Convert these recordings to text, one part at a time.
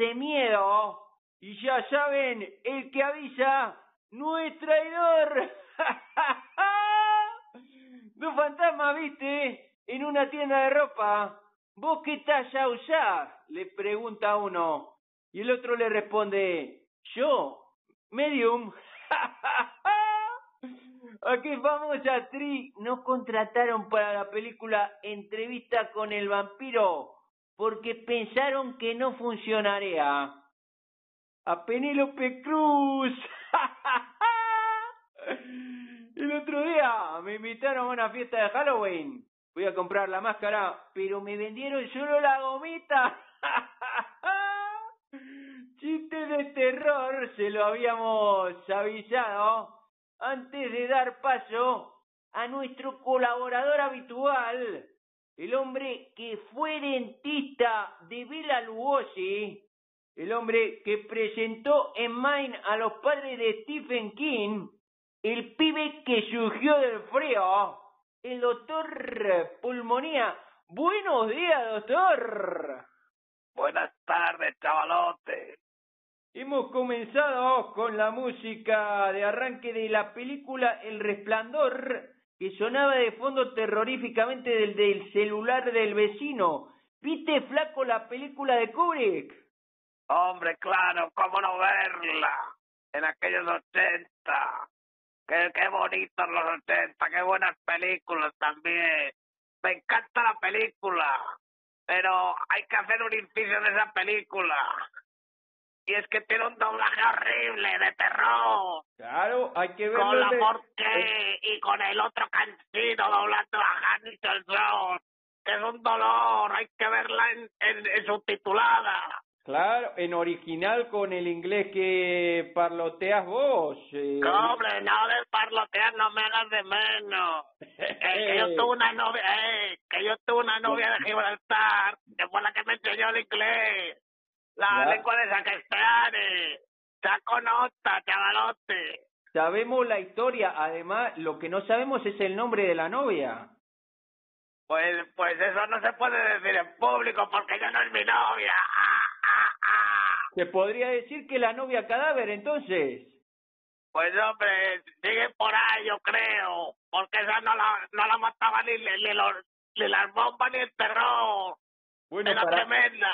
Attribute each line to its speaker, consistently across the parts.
Speaker 1: de miedo. Y ya saben, el que avisa no es traidor. Dos fantasmas, viste, en una tienda de ropa. ¿Vos qué talla usás? Le pregunta uno. Y el otro le responde, yo, medium. ¿A qué famosa actriz nos contrataron para la película Entrevista con el vampiro? Porque pensaron que no funcionaría. A Penélope Cruz. El otro día me invitaron a una fiesta de Halloween. Fui a comprar la máscara, pero me vendieron solo la gomita. Chiste de terror, se lo habíamos avisado antes de dar paso a nuestro colaborador habitual, el hombre que fue dentista de Bela Lugosi, el hombre que presentó en Maine a los padres de Stephen King, el pibe que surgió del frío, el doctor Pulmonía. Buenos días, doctor.
Speaker 2: Buenas tardes, chavalote.
Speaker 1: Hemos comenzado con la música de arranque de la película El Resplandor, que sonaba de fondo terroríficamente del, del celular del vecino. ¿Viste, flaco, la película de Kubrick?
Speaker 2: Hombre, claro, cómo no verla. En aquellos ochenta. Qué, qué bonitos los ochenta, qué buenas películas también. Me encanta la película, pero hay que hacer un inciso de esa película. Y es que tiene un doblaje horrible de terror.
Speaker 1: Claro, hay que verlo.
Speaker 2: Con la
Speaker 1: de-
Speaker 2: Porqué y con el otro cansino doblando a Hamilton Jones. Que es un dolor, hay que verla en, en, en subtitulada.
Speaker 1: Claro, en original con el inglés que parloteas vos. eh.
Speaker 2: Hombre, no de parlotear, no me hagas de menos. Eh, que yo tuve una novia, eh, que yo tuve una novia de Gibraltar, que fue la que me enseñó el inglés. La
Speaker 1: Ya.
Speaker 2: lengua de Saquestane. Saco nota, chavalote.
Speaker 1: Sabemos la historia, además lo que no sabemos es el nombre de la novia.
Speaker 2: Pues, pues eso no se puede decir en público porque ella no es mi novia. Ah, ah, ah.
Speaker 1: Se podría decir que la novia cadáver, entonces.
Speaker 2: Pues hombre, sigue por ahí, yo creo. Porque esa no la, no la mataba ni, ni, ni los, ni las bombas ni el terror.
Speaker 1: Bueno,
Speaker 2: Era
Speaker 1: para,
Speaker 2: tremenda.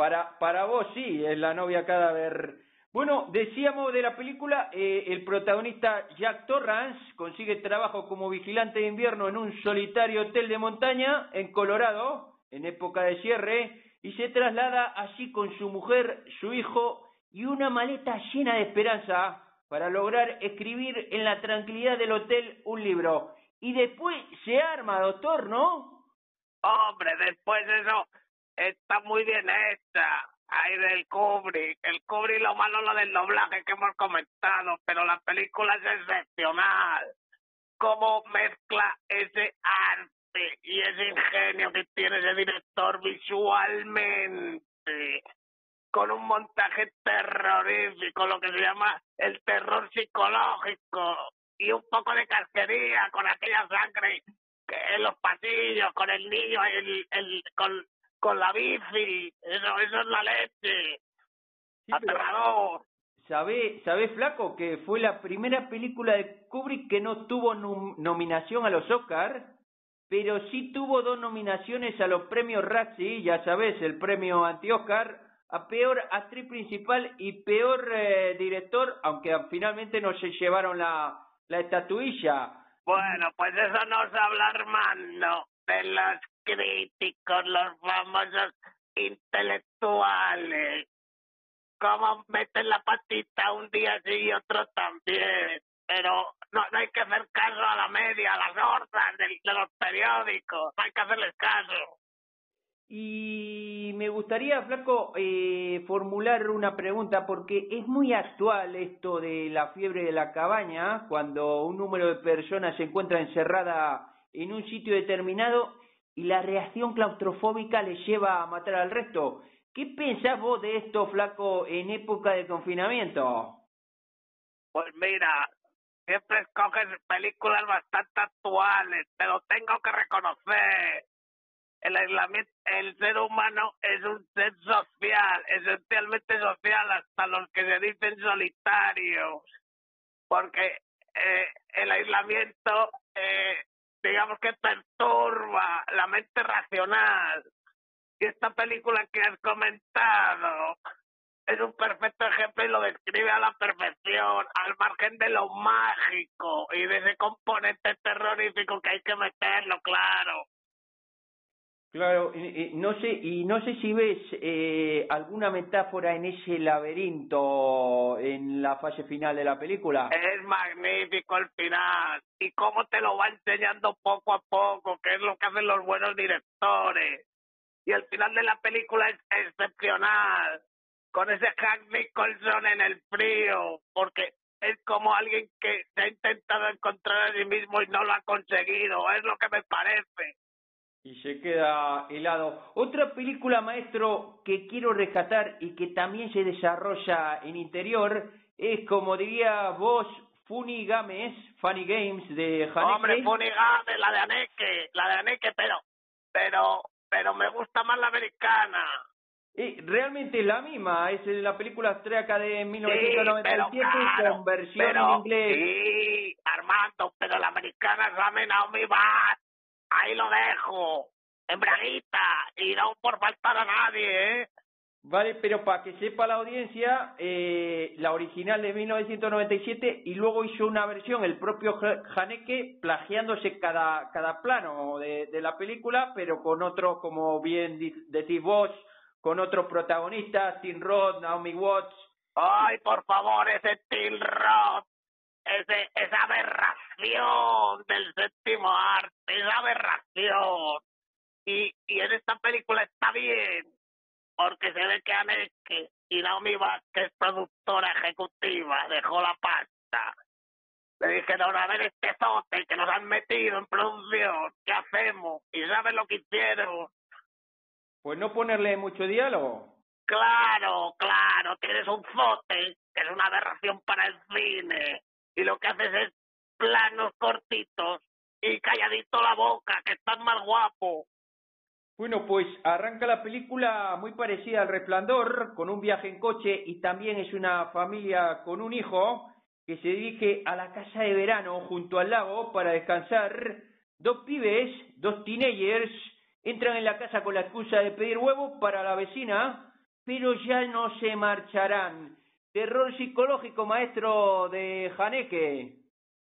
Speaker 1: Para, para vos sí, es la novia cadáver. Bueno, decíamos de la película, eh, el protagonista Jack Torrance consigue trabajo como vigilante de invierno en un solitario hotel de montaña en Colorado, en época de cierre, y se traslada allí con su mujer, su hijo y una maleta llena de esperanza para lograr escribir en la tranquilidad del hotel un libro. Y después se arma, doctor, ¿no?
Speaker 2: Hombre, después eso está muy bien hecha. Ahí del Kubrick. El Kubrick lo malo lo del doblaje que hemos comentado, pero la película es excepcional. Cómo mezcla ese arte y ese ingenio que tiene ese director visualmente con un montaje terrorífico, lo que se llama el terror psicológico y un poco de casquería con aquella sangre en los pasillos, con el niño, el, el, con, con la bici, eso, eso es la leche,
Speaker 1: Sí,
Speaker 2: aterrador.
Speaker 1: ¿Sabe, sabe flaco que fue la primera película de Kubrick que no tuvo nom- nominación a los Oscar, pero sí tuvo dos nominaciones a los premios Razzie, ya sabes, el premio anti-Oscar, a peor actriz principal y peor eh, director, aunque finalmente no se llevaron la, la estatuilla.
Speaker 2: Bueno, pues eso nos habla Armando de los críticos, los famosos intelectuales. Cómo meten la patita un día sí y otro también. Pero no, no hay que hacer caso a la media, a las hordas de, los periódicos. No hay que hacerles caso.
Speaker 1: Y me gustaría, Flaco, eh, formular una pregunta, porque es muy actual esto de la fiebre de la cabaña, cuando un número de personas se encuentra encerrada en un sitio determinado y la reacción claustrofóbica le lleva a matar al resto. ¿Qué pensás vos de esto, Flaco, en época de confinamiento?
Speaker 2: Pues mira, siempre escoges películas bastante actuales, te lo tengo que reconocer el aislamiento, el ser humano es un ser social, esencialmente social, hasta los que se dicen solitarios, porque eh, el aislamiento, eh, digamos que perturba la mente racional. Y esta película que has comentado es un perfecto ejemplo y lo describe a la perfección, al margen de lo mágico y de ese componente terrorífico que hay que meterlo, claro.
Speaker 1: Claro, no sé y no sé si ves eh, alguna metáfora en ese laberinto en la fase final de la película.
Speaker 2: Es magnífico el final y cómo te lo va enseñando poco a poco, que es lo que hacen los buenos directores. Y el final de la película es excepcional, con ese Hank Nicholson en el frío, porque es como alguien que se ha intentado encontrar a sí mismo y no lo ha conseguido, es lo que me parece
Speaker 1: y se queda helado. Otra película, maestro, que quiero rescatar y que también se desarrolla en interior es, como diría vos, Funny Games, Funny Games de Haneke.
Speaker 2: Hombre, Funny Games, la de Haneke, la de Haneke, pero, pero, pero me gusta más la americana.
Speaker 1: Eh, realmente es la misma, es la película austríaca de 1997 con versión en inglés.
Speaker 2: Sí, Armando, pero la americana es la Naomi Bass ahí lo dejo, en braguita, y no por faltar a nadie, ¿eh?
Speaker 1: Vale, pero para que sepa la audiencia, eh, la original de 1997 y luego hizo una versión el propio Haneke plagiándose cada, cada plano de, de la película, pero con otro, como bien decís vos, con otros protagonistas, Tim Roth, Naomi Watts.
Speaker 2: Ay, por favor, ese Tim Roth ese, esa aberración del séptimo arte, aberración. Y, y en esta película está bien, porque se ve que Aneke y Naomi que es productora ejecutiva, dejó la pasta. Le dijeron, a ver este zote que nos han metido en producción, ¿qué hacemos? ¿Y sabes lo que hicieron?
Speaker 1: Pues no ponerle mucho diálogo.
Speaker 2: Claro, claro, tienes un zote que es una aberración para el cine y lo que haces es planos cortitos y calladito la boca, que estás más guapo.
Speaker 1: Bueno, pues arranca la película muy parecida al Resplandor, con un viaje en coche y también es una familia con un hijo que se dirige a la casa de verano junto al lago para descansar. Dos pibes, dos teenagers, entran en la casa con la excusa de pedir huevos para la vecina, pero ya no se marcharán terror psicológico, maestro de Haneke.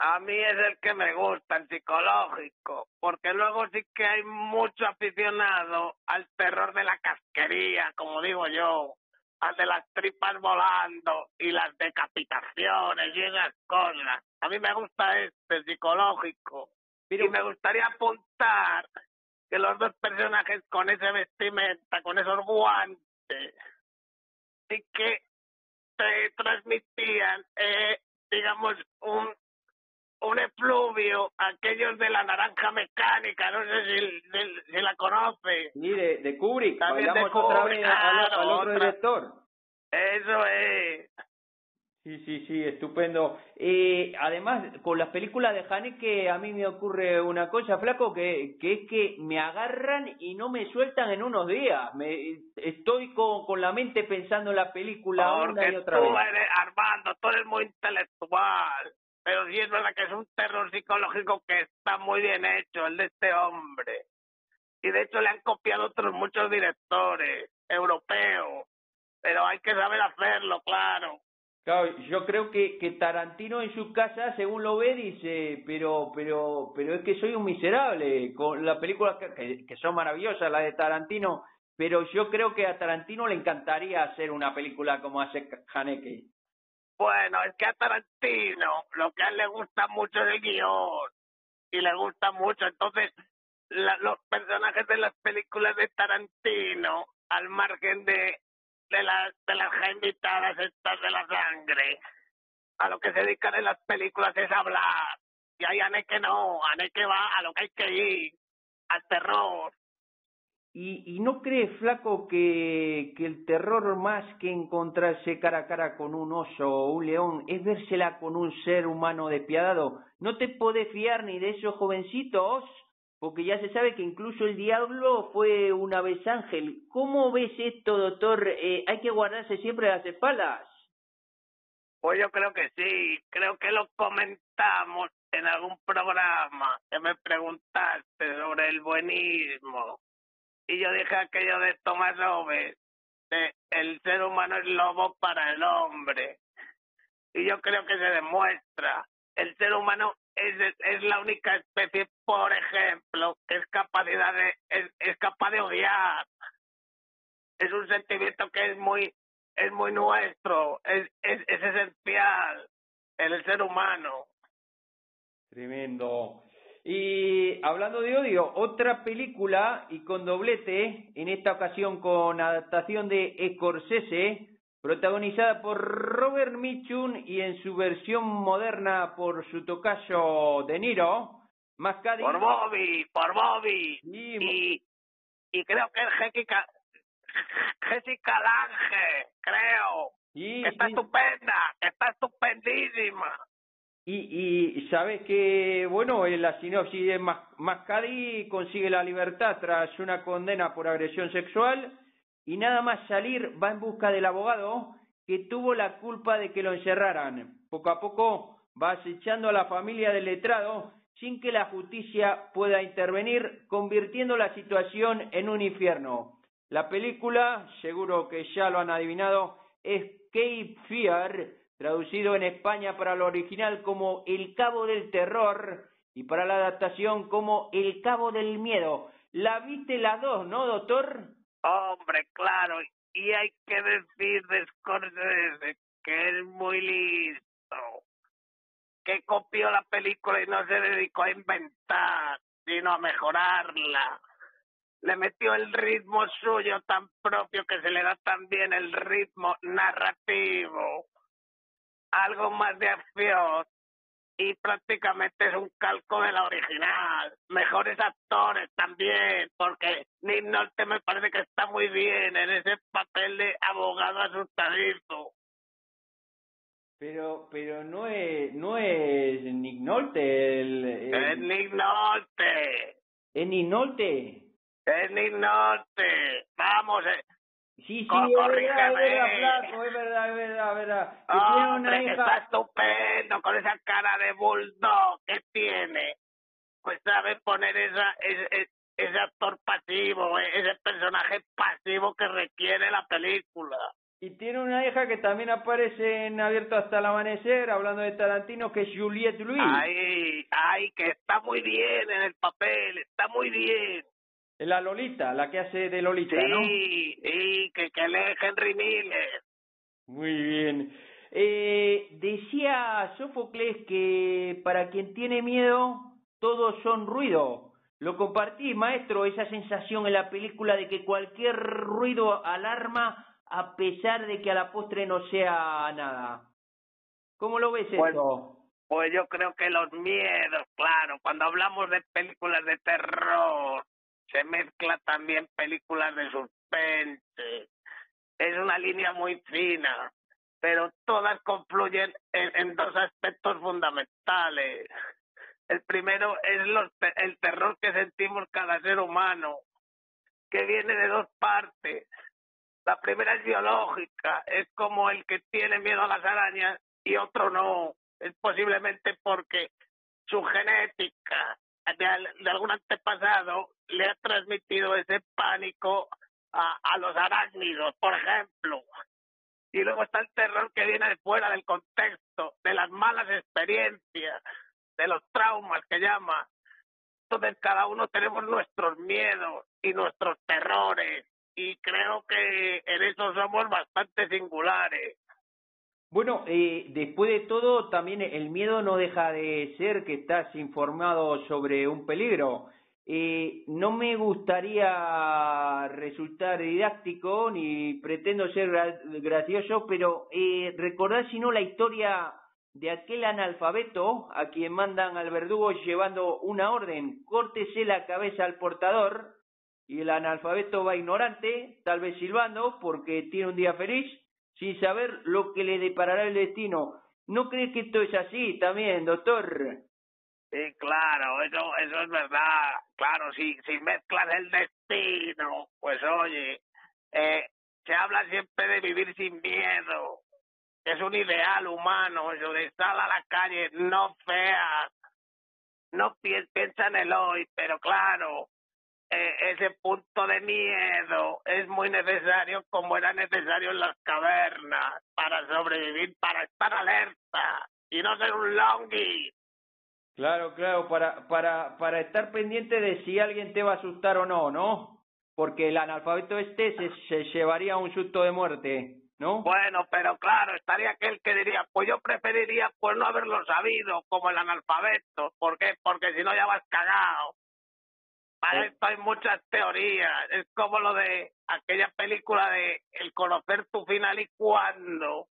Speaker 2: A mí es el que me gusta, el psicológico, porque luego sí que hay mucho aficionado al terror de la casquería, como digo yo, al de las tripas volando y las decapitaciones y esas cosas. A mí me gusta este psicológico. Pero... Y me gustaría apuntar que los dos personajes con ese vestimenta, con esos guantes, sí que transmitían, eh, digamos, un, un efluvio, aquellos de la naranja mecánica, no sé si, si, la conoce.
Speaker 1: Sí, de, de Kubrick, También de otra vez al, otro director.
Speaker 2: Eso es.
Speaker 1: Sí, sí, sí, estupendo. Eh, además, con las películas de Haneke a mí me ocurre una cosa, flaco, que, que es que me agarran y no me sueltan en unos días. Me, estoy con, con la mente pensando en la película una y otra
Speaker 2: tú
Speaker 1: vez.
Speaker 2: Eres, Armando, tú eres muy intelectual, pero sí es verdad que es un terror psicológico que está muy bien hecho, el de este hombre. Y de hecho le han copiado otros muchos directores europeos, pero hay que saber hacerlo, claro.
Speaker 1: Claro, yo creo que, Tarantino en su casa, según lo ve, dice, pero, pero, pero es que soy un miserable con las películas que, que, son maravillosas, las de Tarantino, pero yo creo que a Tarantino le encantaría hacer una película como hace Haneke.
Speaker 2: Bueno, es que a Tarantino lo que a él le gusta mucho es el guion y le gusta mucho, entonces los personajes de las películas de Tarantino, al margen de, de, las de las invitadas estas de la sangre, a lo que se dedican en las películas es hablar. Y hay Ane que no, Ane que va a lo que hay que ir, al terror.
Speaker 1: ¿Y, y no crees, flaco, que, el terror más que encontrarse cara a cara con un oso o un león es vérsela con un ser humano despiadado? ¿No te podés fiar ni de esos jovencitos? Porque ya se sabe que incluso el diablo fue una vez ángel. ¿Cómo ves esto, doctor? Eh, ¿Hay que guardarse siempre las espaldas?
Speaker 2: Pues yo creo que sí, creo que lo comentamos en algún programa que me preguntaste sobre el buenismo. Y yo dije aquello de López, de el ser humano es lobo para el hombre. Y yo creo que se demuestra. El ser humano es, es la única especie, por ejemplo, que es capacidad de, es, es capaz de odiar. Es un sentimiento que es muy es muy nuestro, es, es, es esencial en el ser humano.
Speaker 1: Tremendo. Y hablando de odio, otra película y con doblete, en esta ocasión con adaptación de Scorsese, protagonizada por Robert Mitchum y en su versión moderna por su tocayo De Niro, Mascadi.
Speaker 2: Por Bobby, por Bobby. Y, y, creo que es Jessica, Jessica Lange, creo. está estupenda, está estupendísima.
Speaker 1: Y, sabes que, bueno, en la sinopsis de Mascadi consigue la libertad tras una condena por agresión sexual y nada más salir va en busca del abogado que tuvo la culpa de que lo encerraran. Poco a poco va acechando a la familia del letrado sin que la justicia pueda intervenir, convirtiendo la situación en un infierno. La película, seguro que ya lo han adivinado, es Cape Fear, traducido en España para lo original como El Cabo del Terror y para la adaptación como El Cabo del Miedo. La viste las dos, ¿no, doctor?
Speaker 2: Hombre, claro, y hay que decir de Scorsese que es muy listo, que copió la película y no se dedicó a inventar, sino a mejorarla le metió el ritmo suyo tan propio que se le da también el ritmo narrativo, algo más de acción y prácticamente es un calco de la original. Mejores actores también, porque Nick Nolte me parece que está muy bien en ese papel de abogado asustadizo.
Speaker 1: Pero, pero no es, no es Nick Nolte el,
Speaker 2: Es Nick Nolte.
Speaker 1: ¿Es Nick Nolte?
Speaker 2: Es Nick Nolte. Vamos, eh.
Speaker 1: Sí, sí, es verdad, es verdad, flaco, es verdad, es verdad, es verdad. Que tiene una hija...
Speaker 2: está estupendo con esa cara de bulldog que tiene. Pues sabe poner esa, ese, ese actor pasivo, eh, ese personaje pasivo que requiere la película.
Speaker 1: Y tiene una hija que también aparece en Abierto hasta el Amanecer, hablando de Tarantino, que es Juliette Louis.
Speaker 2: Ay, ay, que está muy bien en el papel, está muy bien.
Speaker 1: La Lolita, la que hace de Lolita, ¿no?
Speaker 2: Sí, sí, que, que lee Henry Miller.
Speaker 1: Muy bien. Eh, decía Sófocles que para quien tiene miedo, todos son ruido. Lo compartí, maestro, esa sensación en la película de que cualquier ruido alarma a pesar de que a la postre no sea nada. ¿Cómo lo ves
Speaker 2: pues,
Speaker 1: esto?
Speaker 2: Pues yo creo que los miedos, claro, cuando hablamos de películas de terror, se mezcla también películas de suspense. Es una línea muy fina, pero todas confluyen en, dos aspectos fundamentales. El primero es los, el terror que sentimos cada ser humano, que viene de dos partes. La primera es biológica, es como el que tiene miedo a las arañas y otro no. Es posiblemente porque su genética de, algún antepasado le ha transmitido ese pánico a, a los arácnidos, por ejemplo. Y luego está el terror que viene de fuera del contexto, de las malas experiencias, de los traumas que llama. Entonces cada uno tenemos nuestros miedos y nuestros terrores y creo que en eso somos bastante singulares.
Speaker 1: Bueno, eh, después de todo, también el miedo no deja de ser que estás informado sobre un peligro. Eh, no me gustaría resultar didáctico ni pretendo ser gracioso, pero eh, recordad si no la historia de aquel analfabeto a quien mandan al verdugo llevando una orden, córtese la cabeza al portador, y el analfabeto va ignorante, tal vez silbando, porque tiene un día feliz, sin saber lo que le deparará el destino. ¿No cree que esto es así también, doctor?
Speaker 2: Sí, claro, eso, eso es verdad. Claro, si, si mezclas el destino, pues oye, eh, se habla siempre de vivir sin miedo. Es un ideal humano, eso de estar a la calle, no feas. No piensa en el hoy, pero claro, ese punto de miedo es muy necesario como era necesario en las cavernas para sobrevivir, para estar alerta y no ser un longi.
Speaker 1: Claro, claro, para, para, para estar pendiente de si alguien te va a asustar o no, ¿no? Porque el analfabeto este se, se llevaría un susto de muerte, ¿no?
Speaker 2: Bueno, pero claro, estaría aquel que diría, pues yo preferiría pues no haberlo sabido como el analfabeto. ¿Por qué? Porque si no ya vas cagado. Para esto hay muchas teorías. Es como lo de aquella película de el conocer tu final y cuándo.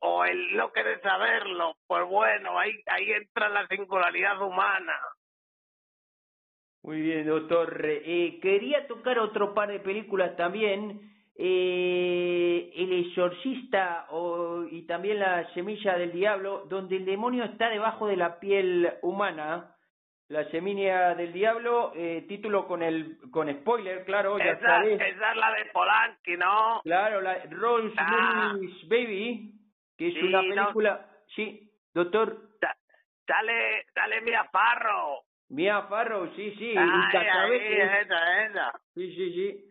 Speaker 2: O el no querer saberlo. Pues bueno, ahí, ahí entra la singularidad humana.
Speaker 1: Muy bien, doctor. Eh, quería tocar otro par de películas también. Eh, el exorcista o, y también la semilla del diablo, donde el demonio está debajo de la piel humana la Semilla del Diablo, eh, título con el con spoiler, claro, ya
Speaker 2: esa, Esa es la de Polanski, ¿no?
Speaker 1: Claro, la Rose ah. Baby, que es una película... Sí, doctor.
Speaker 2: sale, sale Mia Farro.
Speaker 1: Mia Farro, sí, sí.
Speaker 2: Ah, esa, esa.
Speaker 1: Sí, sí, sí.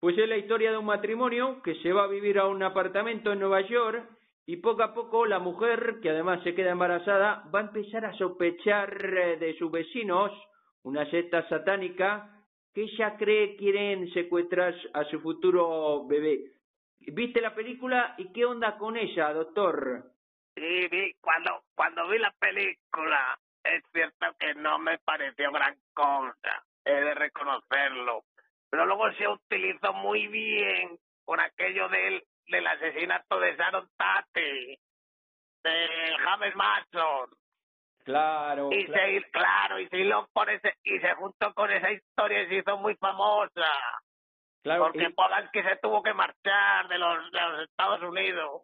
Speaker 1: Pues es la historia de un matrimonio que se va a vivir a un apartamento en Nueva York y poco a poco la mujer, que además se queda embarazada, va a empezar a sospechar eh, de sus vecinos, una secta satánica, que ella cree quieren secuestrar a su futuro bebé. ¿Viste la película y qué onda con ella, doctor?
Speaker 2: Sí, vi, cuando, cuando vi la película, es cierto que no me pareció gran cosa, he de reconocerlo, pero luego se utilizó muy bien con aquello del del asesinato de Sharon Tate, de James Mason.
Speaker 1: Claro.
Speaker 2: Y
Speaker 1: claro.
Speaker 2: se claro, y se por ese, y se juntó con esa historia y se hizo muy famosa. Claro. Porque y... Polanski se tuvo que marchar de los, de los Estados Unidos.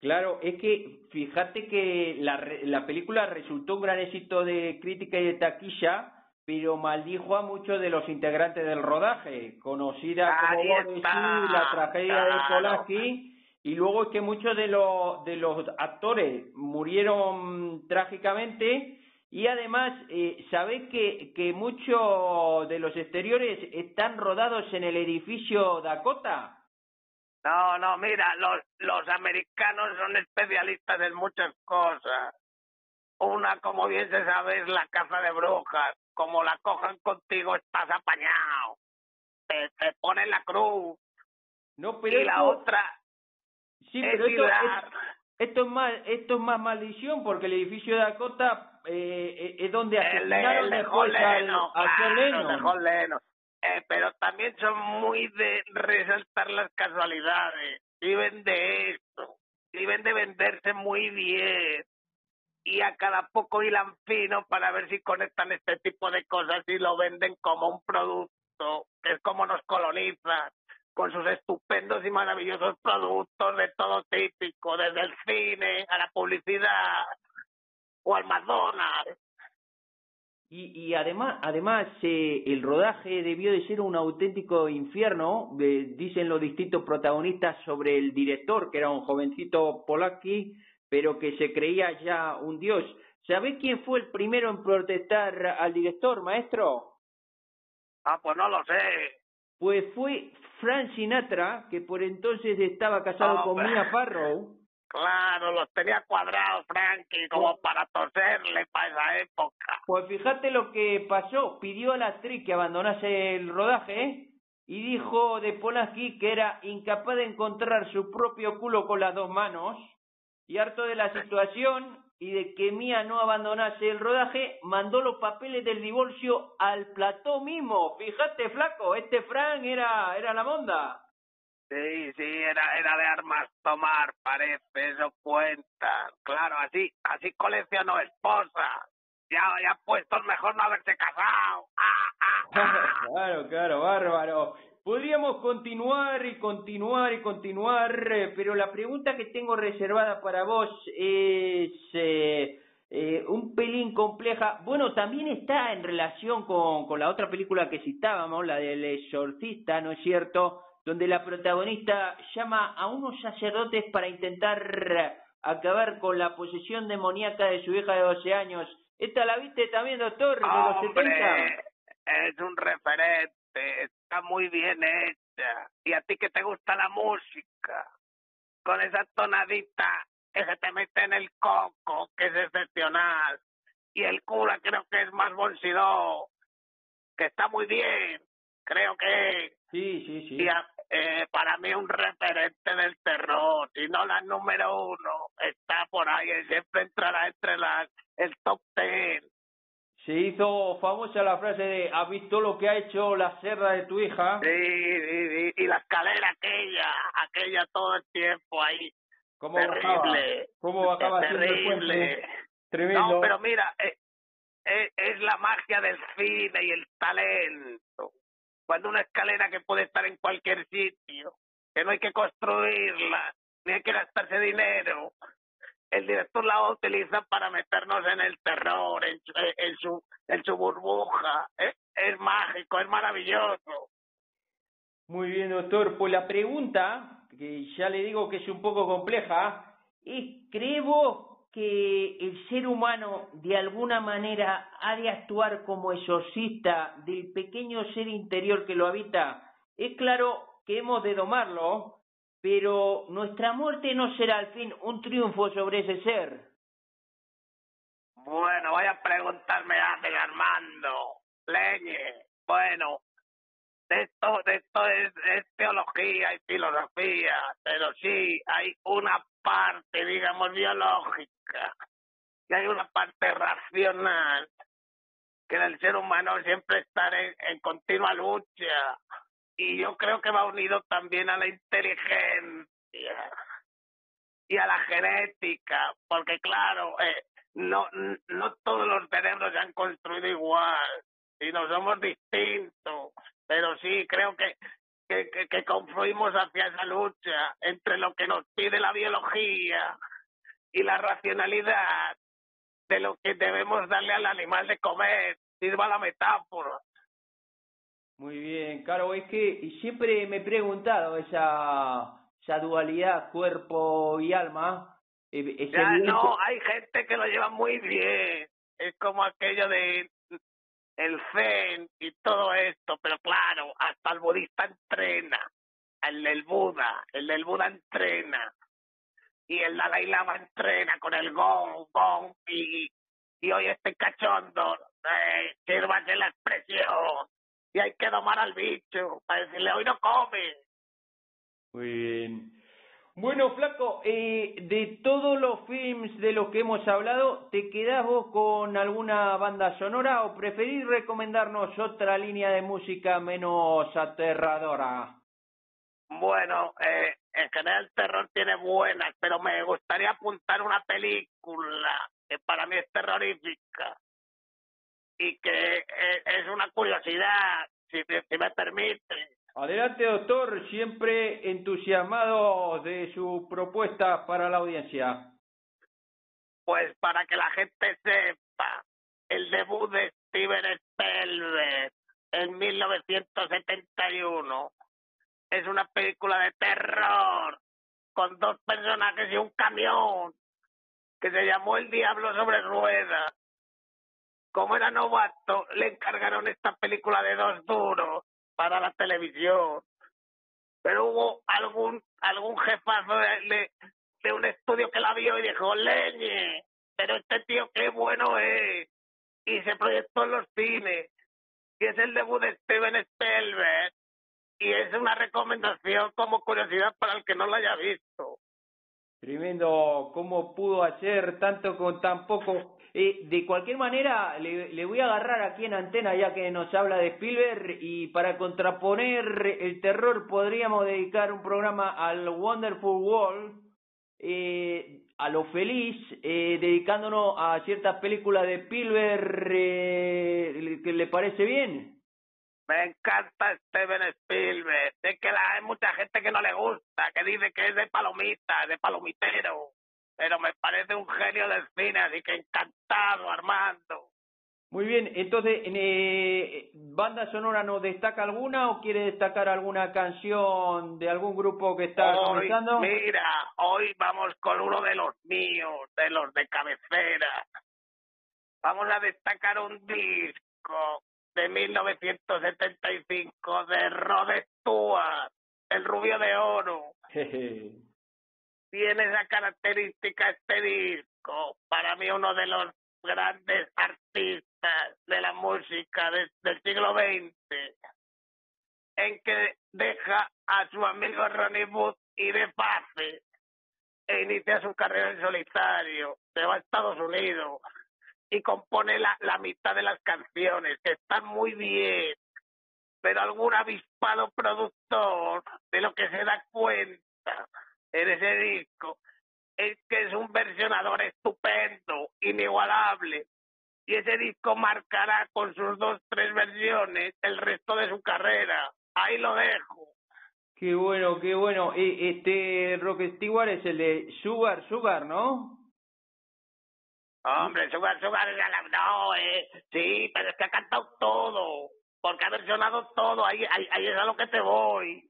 Speaker 1: Claro, es que fíjate que la, la película resultó un gran éxito de crítica y de taquilla, pero maldijo a muchos de los integrantes del rodaje, conocida como la tragedia de Polaski, y luego es que muchos de los, de los actores murieron trágicamente, y además, eh, ¿sabéis que, que muchos de los exteriores están rodados en el edificio Dakota?
Speaker 2: No, no, mira, los, los americanos son especialistas en muchas cosas. Una, como bien se sabe, es la caza de brujas como la cojan contigo, estás apañado. Te, te ponen la cruz.
Speaker 1: No, pero
Speaker 2: y la otra.
Speaker 1: Sí, pero esto, esto, es más, esto es más maldición porque el edificio de Dakota eh, eh es donde asesinaron
Speaker 2: el, después Leno, al, Eh, pero también son muy de resaltar las casualidades. Viven de esto. Viven de venderse muy bien y a cada poco hilan fino para ver si conectan este tipo de cosas y lo venden como un producto, que es como nos colonizan, con sus estupendos y maravillosos productos de todo típico, desde el cine a la publicidad o al McDonald's.
Speaker 1: Y, y además, además eh, el rodaje debió de ser un auténtico infierno, eh, dicen los distintos protagonistas sobre el director, que era un jovencito polaki, pero que se creía ya un dios. ¿Sabe quién fue el primero en protestar al director, maestro?
Speaker 2: Ah, pues no lo sé.
Speaker 1: Pues fue Frank Sinatra, que por entonces estaba casado con Mia Farrow.
Speaker 2: Claro, los tenía cuadrados, Frankie, como pues para toserle para esa época.
Speaker 1: Pues fíjate lo que pasó. Pidió a la actriz que abandonase el rodaje y dijo de Polanski que era incapaz de encontrar su propio culo con las dos manos y harto de la situación, y de que Mía no abandonase el rodaje, mandó los papeles del divorcio al plató mismo. Fíjate, flaco, este Fran era, era la monda.
Speaker 2: Sí, sí, era, era de armas tomar, parece, eso cuenta. Claro, así, así coleccionó esposa. Ya, ya puesto mejor no haberse casado. Ah, ah, ah.
Speaker 1: claro, claro, bárbaro. Podríamos continuar y continuar y continuar, pero la pregunta que tengo reservada para vos es eh, eh, un pelín compleja. Bueno, también está en relación con, con la otra película que citábamos, la del exorcista, ¿no es cierto? Donde la protagonista llama a unos sacerdotes para intentar acabar con la posesión demoníaca de su hija de 12 años. ¿Esta la viste también, doctor, de los 70?
Speaker 2: Es un referente está muy bien hecha. Y a ti que te gusta la música, con esa tonadita que se te mete en el coco, que es excepcional. Y el cura creo que es más bolsido, que está muy bien, creo que.
Speaker 1: Sí, sí, sí.
Speaker 2: Y eh, para mí un referente del terror, si no la número uno, está por ahí, siempre entrará entre las el top ten
Speaker 1: se hizo famosa la frase de ¿has visto lo que ha hecho la cerda de tu hija?
Speaker 2: Sí, sí, y la escalera aquella, aquella todo el tiempo ahí.
Speaker 1: ¿Cómo terrible. ¿Cómo bajaba
Speaker 2: terrible.
Speaker 1: Tremendo.
Speaker 2: No, pero mira, eh, eh, es la magia del cine y el talento. Cuando una escalera que puede estar en cualquier sitio, que no hay que construirla, ni hay que gastarse dinero, el director la utiliza para meternos en el terror, en, su, su burbuja. Es, mágico, es maravilloso.
Speaker 1: Muy bien, doctor. Pues la pregunta, que ya le digo que es un poco compleja, es, ¿creo que el ser humano de alguna manera ha de actuar como exorcista del pequeño ser interior que lo habita? Es claro que hemos de domarlo, pero nuestra muerte no será al fin un triunfo sobre ese ser.
Speaker 2: Bueno, voy a preguntarme antes, Armando. Leñe, bueno, esto, esto es, es, teología y filosofía, pero sí hay una parte, digamos, biológica, y hay una parte racional, que el ser humano siempre está en, en continua lucha y yo creo que va unido también a la inteligencia y a la genética, porque claro, eh, no, no todos los cerebros se han construido igual, y no somos distintos, pero sí creo que, que, que, que confluimos hacia esa lucha entre lo que nos pide la biología y la racionalidad de lo que debemos darle al animal de comer, sirva la metáfora.
Speaker 1: Muy bien, claro, es que siempre me he preguntado esa, esa dualidad cuerpo y alma.
Speaker 2: Eh, ya, no, hay gente que lo lleva muy bien. Es como aquello de el zen y todo esto, pero claro, hasta el budista entrena, el del Buda, el del Buda entrena, y el Dalai Lama entrena con el gong, gong, y, y hoy este cachondo, eh, sírvase la expresión, y hay que domar al bicho para decirle hoy no come.
Speaker 1: Muy bien. Bueno, Flaco, eh, de todos los films de los que hemos hablado, ¿te quedás vos con alguna banda sonora o preferís recomendarnos otra línea de música menos aterradora?
Speaker 2: Bueno, eh, en general el terror tiene buenas, pero me gustaría apuntar una película que para mí es terrorífica, y que eh, es una curiosidad, si, si me permite.
Speaker 1: Adelante, doctor, siempre entusiasmado de su propuesta para la audiencia.
Speaker 2: Pues para que la gente sepa, el debut de Steven Spielberg en 1971 es una película de terror con dos personajes y un camión que se llamó El Diablo sobre Ruedas como era novato, le encargaron esta película de dos duros para la televisión. Pero hubo algún algún jefazo de, un estudio que la vio y dijo, leñe, pero este tío qué bueno es. Y se proyectó en los cines. Y es el debut de Steven Spielberg. Y es una recomendación como curiosidad para el que no lo haya visto.
Speaker 1: Tremendo cómo pudo hacer tanto con tan poco. Eh, de cualquier manera, le, le, voy a agarrar aquí en antena ya que nos habla de Spielberg y para contraponer el terror podríamos dedicar un programa al Wonderful World, eh, a lo feliz, eh, dedicándonos a ciertas películas de Spielberg eh, que le parece bien.
Speaker 2: Me encanta Steven Spielberg. Sé que la, hay mucha gente que no le gusta, que dice que es de palomita, de palomitero. Pero me parece un genio del cine, así que encantado, Armando.
Speaker 1: Muy bien, entonces, eh, ¿banda sonora nos destaca alguna o quiere destacar alguna canción de algún grupo que está
Speaker 2: hoy, Mira, hoy vamos con uno de los míos, de los de cabecera. Vamos a destacar un disco de 1975 de Rod Stewart, el rubio de oro. Tiene esa característica este disco, para mí uno de los grandes artistas de la música del siglo XX, en que deja a su amigo Ronnie Wood y de pase e inicia su carrera en solitario, se va a Estados Unidos y compone la, la mitad de las canciones, que están muy bien, pero algún avispado productor de lo que se da cuenta en ese disco es que es un versionador estupendo, inigualable, y ese disco marcará con sus dos, tres versiones el resto de su carrera. Ahí lo dejo.
Speaker 1: Qué bueno, qué bueno. E, este Rock Stewart es el de Sugar, Sugar, ¿no?
Speaker 2: Hombre, Sugar Sugar no, eh. Sí, pero es que ha cantado todo. Porque ha versionado todo. Ahí, ahí, ahí es a lo que te voy.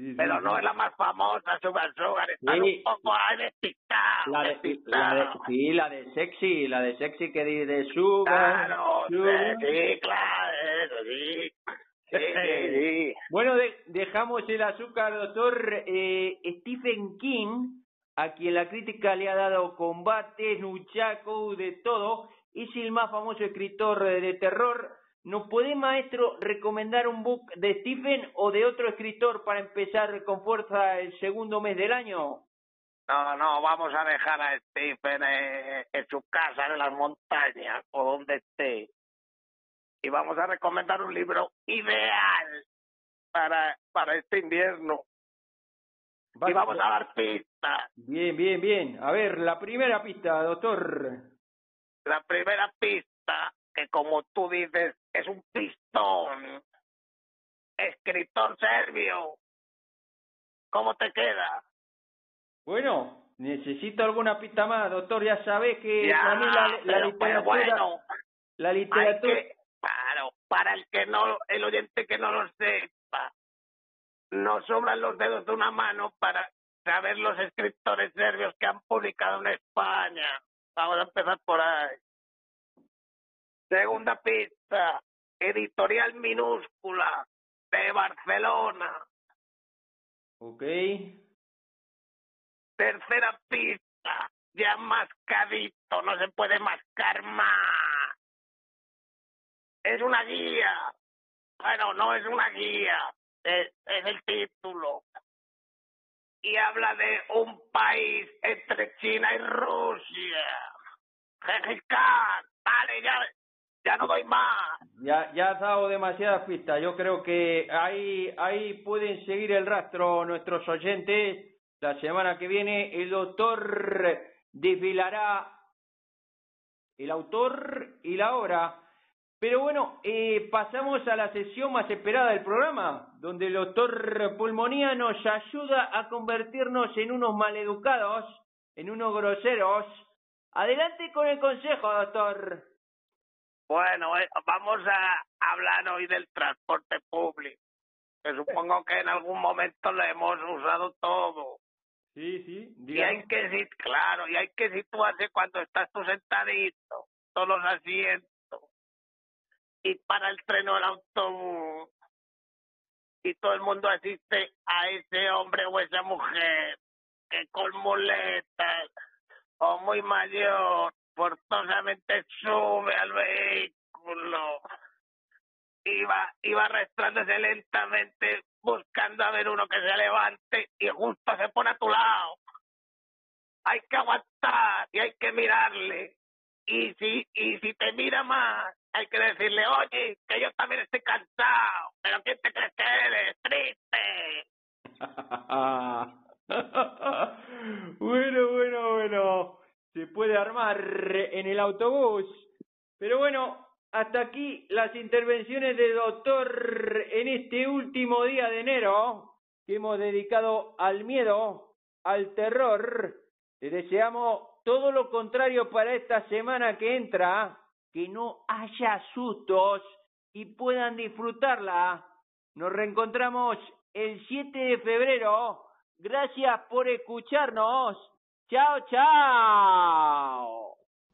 Speaker 2: Sí, pero no es la más famosa, Sugar Sugar. Está un poco despistado.
Speaker 1: La de, la de, sí, la de Sexy. La de Sexy que dice Sugar.
Speaker 2: Claro, sugar. sí, claro, sí. Sí, sí,
Speaker 1: Bueno, de, dejamos el azúcar, doctor. Eh, Stephen King a quien la crítica le ha dado combate, nuchaco, de todo, es el más famoso escritor de terror. ¿Nos puede, maestro, recomendar un book de Stephen o de otro escritor para empezar con fuerza el segundo mes del año?
Speaker 2: No, no, vamos a dejar a Stephen eh, en su casa, en las montañas o donde esté. Y vamos a recomendar un libro ideal para, para este invierno. Y vamos a dar pistas.
Speaker 1: Bien, bien, bien. A ver, la primera pista, doctor.
Speaker 2: La primera pista, que como tú dices, es un pistón. Escritor serbio. ¿Cómo te queda?
Speaker 1: Bueno, necesito alguna pista más, doctor. Ya sabes que la, literatura...
Speaker 2: bueno,
Speaker 1: la literatura...
Speaker 2: claro, para el que no, el oyente que no lo sepa, no sobran los dedos de una mano para saber los escritores serbios que han publicado en España. Vamos a empezar por ahí. Segunda pista, editorial minúscula de Barcelona.
Speaker 1: Ok.
Speaker 2: Tercera pista, ya mascadito, no se puede mascar más. Es una guía. Bueno, no es una guía, es, el título. Y habla de un país entre China y Rusia. Gengis vale, ya, ya no doy más.
Speaker 1: Ya, ya has dado demasiadas pistas. Yo creo que ahí, ahí pueden seguir el rastro nuestros oyentes. La semana que viene el doctor desvelará el autor y la obra pero bueno, eh, pasamos a la sesión más esperada del programa, donde el doctor Pulmonía nos ayuda a convertirnos en unos maleducados, en unos groseros. Adelante con el consejo, doctor.
Speaker 2: Bueno, eh, vamos a hablar hoy del transporte público, que supongo que en algún momento lo hemos usado todo.
Speaker 1: Sí, sí.
Speaker 2: Y hay que, claro, y hay que situarse cuando estás tú sentadito, todos los asientos y para el tren o el autobús y todo el mundo asiste a ese hombre o esa mujer que con muletas o muy mayor forzosamente sube al vehículo va, iba arrastrándose lentamente buscando a ver uno que se levante y justo se pone a tu lado hay que aguantar y hay que mirarle. Y si, y si te mira más, hay que decirle, oye, que yo también estoy cansado, pero ¿quién te crees que eres? Triste.
Speaker 1: bueno, bueno, bueno. Se puede armar en el autobús. Pero bueno, hasta aquí las intervenciones de doctor en este último día de enero que hemos dedicado al miedo, al terror. Le deseamos todo lo contrario para esta semana que entra, que no haya sustos y puedan disfrutarla. Nos reencontramos el 7 de febrero. Gracias por escucharnos. Tchau, tchau!